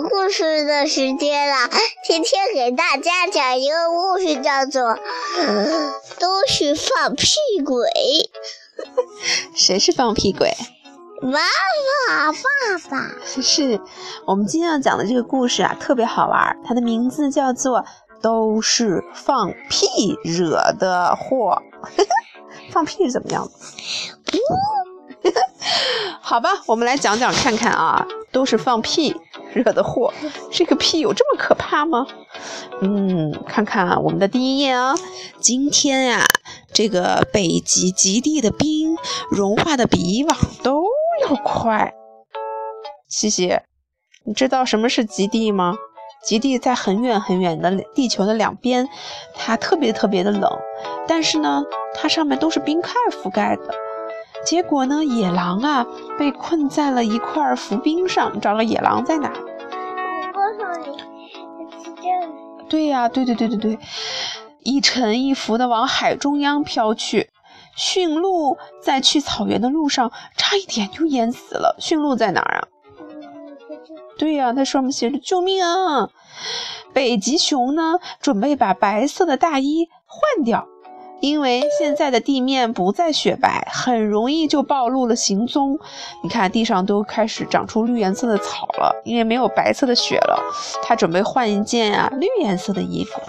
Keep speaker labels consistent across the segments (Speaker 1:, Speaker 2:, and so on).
Speaker 1: 讲故事的时间了。今天给大家讲一个故事，叫做《都是放屁鬼》。
Speaker 2: 谁是放屁鬼？
Speaker 1: 妈妈，爸爸。
Speaker 2: 是我们今天要讲的这个故事啊，特别好玩。它的名字叫做《都是放屁惹的祸》。放屁是怎么样的？好吧，我们来讲讲看看啊，都是放屁惹的祸。这个屁有这么可怕吗？嗯，看看我们的第一页啊。今天呀，这个北极极地的冰融化的比以往都要快。西西，你知道什么是极地吗？极地在很远很远的地球的两边，它特别特别的冷，但是呢，它上面都是冰块覆盖的。结果呢，野狼啊被困在了一块浮冰上。找个野狼在哪？
Speaker 1: 我告诉你，是这。
Speaker 2: 对呀，对对对对对，一沉一浮的往海中央飘去。驯鹿在去草原的路上差一点就淹死了。驯鹿在哪儿啊？对呀，它上面写着“救命啊”。北极熊呢，准备把白色的大衣换掉。因为现在的地面不再雪白，很容易就暴露了行踪。你看，地上都开始长出绿颜色的草了，因为没有白色的雪了。他准备换一件啊绿颜色的衣服。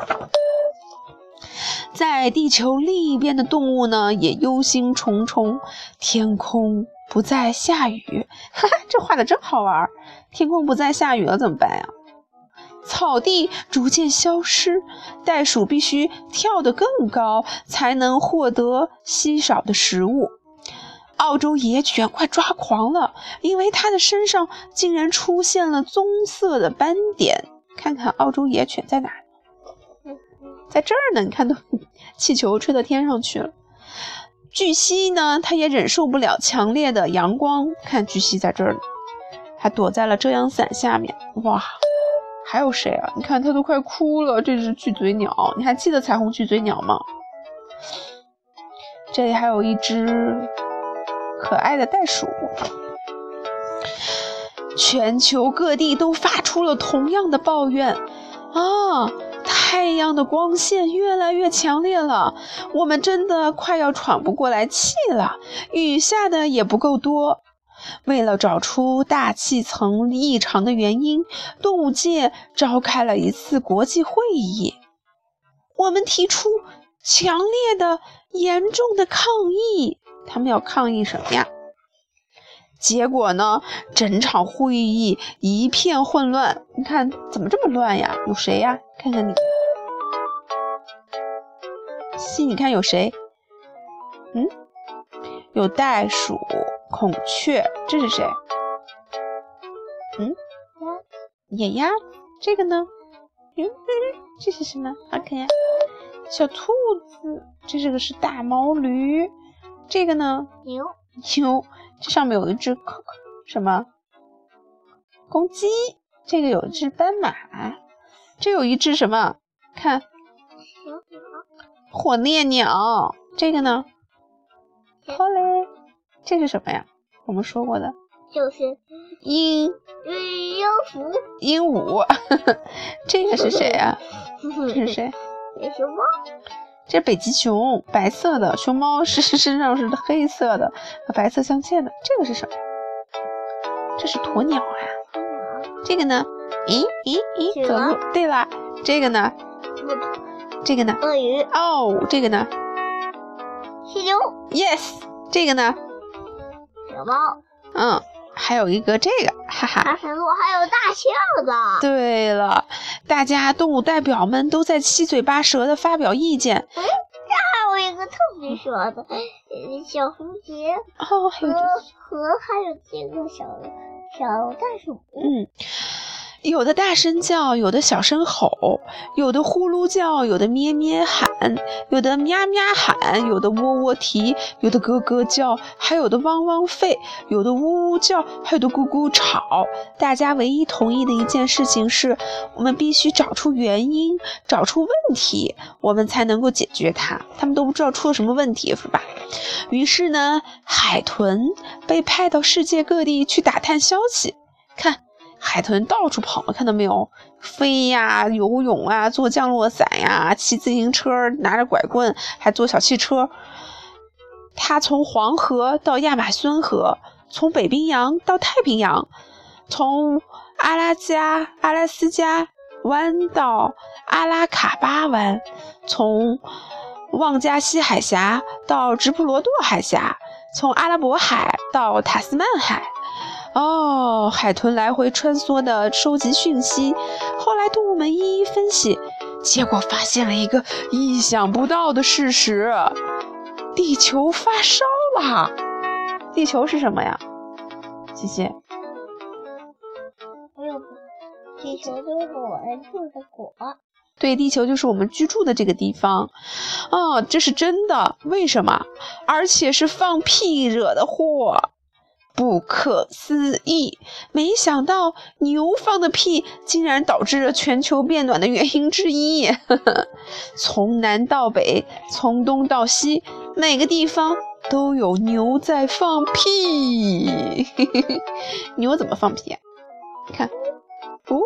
Speaker 2: 在地球另一边的动物呢，也忧心忡忡。天空不再下雨，哈哈，这画的真好玩。天空不再下雨了，怎么办呀？草地逐渐消失，袋鼠必须跳得更高，才能获得稀少的食物。澳洲野犬快抓狂了，因为它的身上竟然出现了棕色的斑点。看看澳洲野犬在哪？在这儿呢！你看，都气球吹到天上去了。巨蜥呢？它也忍受不了强烈的阳光。看，巨蜥在这儿呢，还躲在了遮阳伞下面。哇！还有谁啊？你看，它都快哭了。这只巨嘴鸟，你还记得彩虹巨嘴鸟吗？这里还有一只可爱的袋鼠。全球各地都发出了同样的抱怨啊！太阳的光线越来越强烈了，我们真的快要喘不过来气了。雨下的也不够多。为了找出大气层异常的原因，动物界召开了一次国际会议。我们提出强烈的、严重的抗议。他们要抗议什么呀？结果呢？整场会议一片混乱。你看，怎么这么乱呀？有谁呀？看看你，西，你看有谁？嗯，有袋鼠。孔雀，这是谁？嗯，野鸭。这个呢？嗯，这是什么？好可爱。小兔子，这是个是大毛驴。这个呢？
Speaker 1: 牛。
Speaker 2: 牛。这上面有一只什么？公鸡。这个有一只斑马。这有一只什么？看。火烈鸟。这个呢？好嘞。这是什么呀？我们说过的，
Speaker 1: 就是
Speaker 2: 鹦
Speaker 1: 鹦鹉。
Speaker 2: 鹦鹉，这个是谁啊？这是谁？
Speaker 1: 熊猫。
Speaker 2: 这是北极熊，白色的熊猫是 身上是黑色的，和白色相间的。这个是什么？这是鸵鸟啊。这个呢？咦咦咦，走路。对了，这个呢？这个呢？
Speaker 1: 鳄鱼。
Speaker 2: 哦，这个呢？
Speaker 1: 犀牛。
Speaker 2: Yes，这个呢？
Speaker 1: 小猫，
Speaker 2: 嗯，还有一个这个，哈哈，
Speaker 1: 大神鹿，还有大象的。
Speaker 2: 对了，大家动物代表们都在七嘴八舌的发表意见。
Speaker 1: 嗯，这还有一个特别喜欢的，小蝴蝶，
Speaker 2: 哦，
Speaker 1: 和和还有这个小小袋鼠。
Speaker 2: 嗯。有的大声叫，有的小声吼，有的呼噜叫，有的咩咩喊，有的喵喵喊，有的喔喔啼，有的咯咯叫，还有的汪汪吠，有的呜呜叫，还有的咕咕吵。大家唯一同意的一件事情是，我们必须找出原因，找出问题，我们才能够解决它。他们都不知道出了什么问题，是吧？于是呢，海豚被派到世界各地去打探消息，看。海豚到处跑，看到没有？飞呀，游泳啊，坐降落伞呀，骑自行车，拿着拐棍，还坐小汽车。它从黄河到亚马孙河，从北冰洋到太平洋，从阿拉加阿拉斯加湾到阿拉卡巴湾，从旺加西海峡到直布罗陀海峡，从阿拉伯海到塔斯曼海。哦，海豚来回穿梭的收集讯息，后来动物们一一分析，结果发现了一个意想不到的事实：地球发烧了。地球是什么呀？姐姐，
Speaker 1: 没有，地球就是我们住的国。
Speaker 2: 对，地球就是我们居住的这个地方。哦，这是真的？为什么？而且是放屁惹的祸。不可思议！没想到牛放的屁竟然导致了全球变暖的原因之一。从南到北，从东到西，每个地方都有牛在放屁。牛怎么放屁啊？看，哦，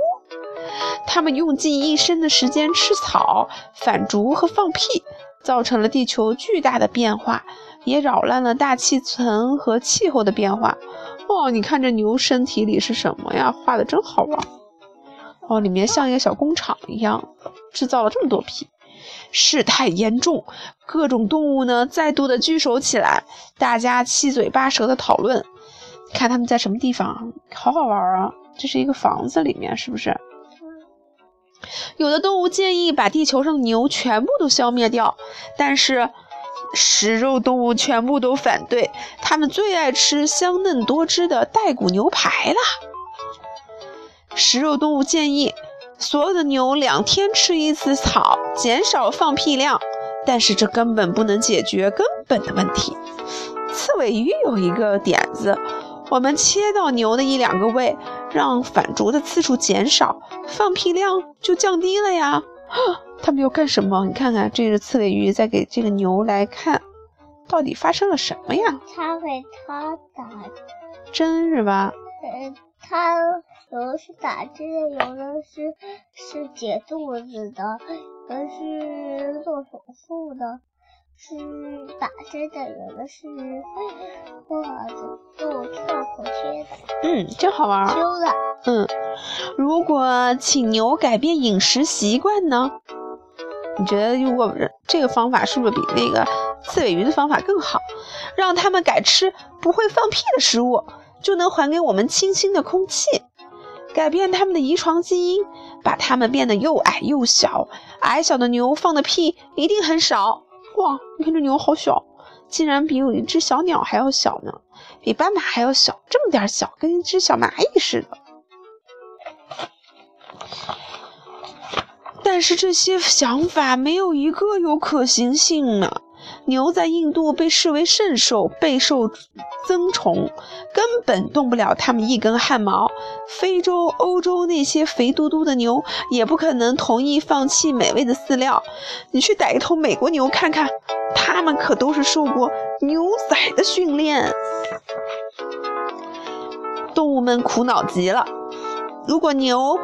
Speaker 2: 它们用尽一生的时间吃草、反刍和放屁，造成了地球巨大的变化。也扰乱了大气层和气候的变化。哦，你看这牛身体里是什么呀？画的真好玩。哦，里面像一个小工厂一样，制造了这么多屁。事态严重，各种动物呢再度的聚首起来，大家七嘴八舌的讨论。看他们在什么地方？好好玩啊！这是一个房子里面，是不是？有的动物建议把地球上的牛全部都消灭掉，但是。食肉动物全部都反对，他们最爱吃香嫩多汁的带骨牛排了。食肉动物建议所有的牛两天吃一次草，减少放屁量，但是这根本不能解决根本的问题。刺尾鱼有一个点子，我们切到牛的一两个胃，让反刍的次数减少，放屁量就降低了呀。他们要干什么？你看看，这个刺猬鱼在给这个牛来看，到底发生了什么呀？
Speaker 1: 它给它打
Speaker 2: 针是吧？
Speaker 1: 嗯，它有的是打针，有的是是解肚子的，有的是做手术的，是打针的，有的是或者做跳口切的。
Speaker 2: 嗯，真好玩。
Speaker 1: 修的。
Speaker 2: 嗯，如果请牛改变饮食习惯呢？你觉得如果这个方法是不是比那个刺尾鱼的方法更好？让他们改吃不会放屁的食物，就能还给我们清新的空气。改变他们的遗传基因，把他们变得又矮又小。矮小的牛放的屁一定很少。哇，你看这牛好小，竟然比有一只小鸟还要小呢，比斑马还要小，这么点小，跟一只小蚂蚁似的。但是这些想法没有一个有可行性呢。牛在印度被视为圣兽，备受尊崇，根本动不了它们一根汗毛。非洲、欧洲那些肥嘟嘟的牛也不可能同意放弃美味的饲料。你去逮一头美国牛看看，它们可都是受过牛仔的训练。动物们苦恼极了。如果牛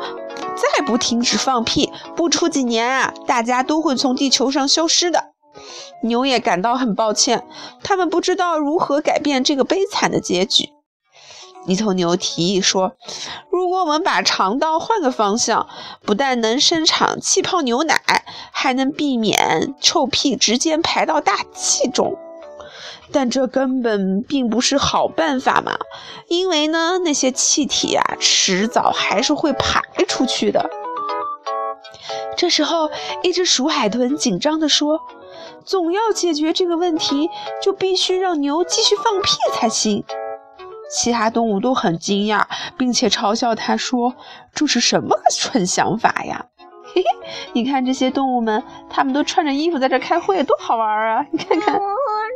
Speaker 2: 再不停止放屁，不出几年啊，大家都会从地球上消失的。牛也感到很抱歉，他们不知道如何改变这个悲惨的结局。一头牛提议说：“如果我们把肠道换个方向，不但能生产气泡牛奶，还能避免臭屁直接排到大气中。”但这根本并不是好办法嘛，因为呢，那些气体啊，迟早还是会排出去的。这时候，一只鼠海豚紧张地说：“总要解决这个问题，就必须让牛继续放屁才行。”其他动物都很惊讶，并且嘲笑他说：“这是什么蠢想法呀？”嘿嘿，你看这些动物们，它们都穿着衣服在这开会，多好玩啊！你看看。
Speaker 1: 我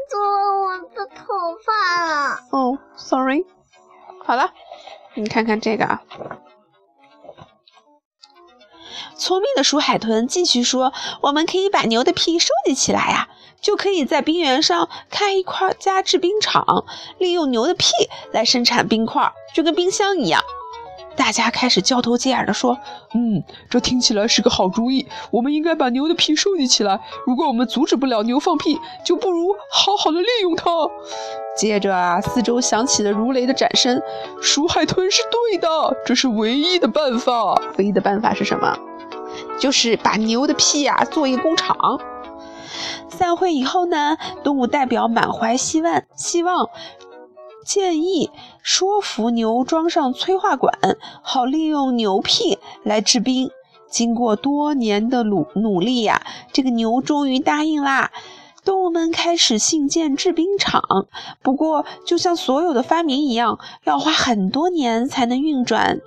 Speaker 1: 做我的头发了。
Speaker 2: 哦，sorry。好了，你看看这个啊。聪明的鼠海豚继续说：“我们可以把牛的屁收集起来呀，就可以在冰原上开一块加制冰厂，利用牛的屁来生产冰块，就跟冰箱一样。”大家开始交头接耳地说：“
Speaker 3: 嗯，这听起来是个好主意。我们应该把牛的屁收集起来。如果我们阻止不了牛放屁，就不如好好的利用它。”
Speaker 2: 接着啊，四周响起了如雷的掌声。
Speaker 3: 鼠海豚是对的，这是唯一的办法。
Speaker 2: 唯一的办法是什么？就是把牛的屁啊做一个工厂。散会以后呢，动物代表满怀希望，希望。建议说服牛装上催化管，好利用牛屁来制冰。经过多年的努努力呀，这个牛终于答应啦。动物们开始兴建制冰厂，不过就像所有的发明一样，要花很多年才能运转。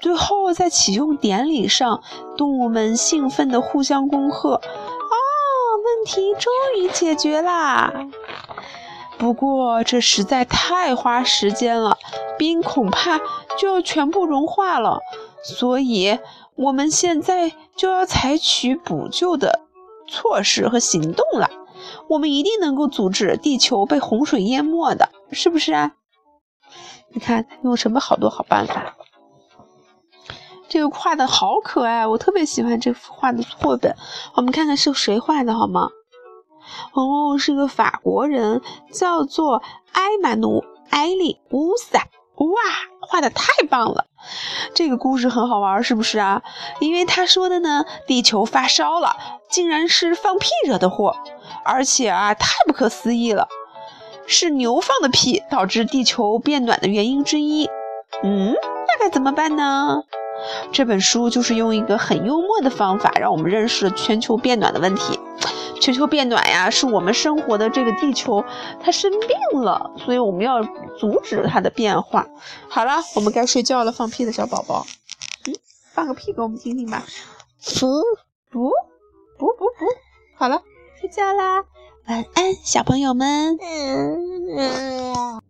Speaker 2: 最后在启用典礼上，动物们兴奋地互相恭贺：“哦，问题终于解决啦！”不过这实在太花时间了，冰恐怕就要全部融化了，所以我们现在就要采取补救的措施和行动了。我们一定能够阻止地球被洪水淹没的，是不是啊？你看用什么好多好办法？这个画的好可爱，我特别喜欢这幅画的绘本。我们看看是谁画的好吗？哦，是个法国人，叫做埃马努埃利乌萨。哇，画的太棒了！这个故事很好玩，是不是啊？因为他说的呢，地球发烧了，竟然是放屁惹的祸，而且啊，太不可思议了，是牛放的屁导致地球变暖的原因之一。嗯，那该怎么办呢？这本书就是用一个很幽默的方法，让我们认识了全球变暖的问题。全球变暖呀，是我们生活的这个地球它生病了，所以我们要阻止它的变化。好了，我们该睡觉了，放屁的小宝宝，嗯，放个屁给我们听听吧。
Speaker 1: 不
Speaker 2: 不不不不，好了，睡觉啦，晚安，小朋友们。嗯嗯。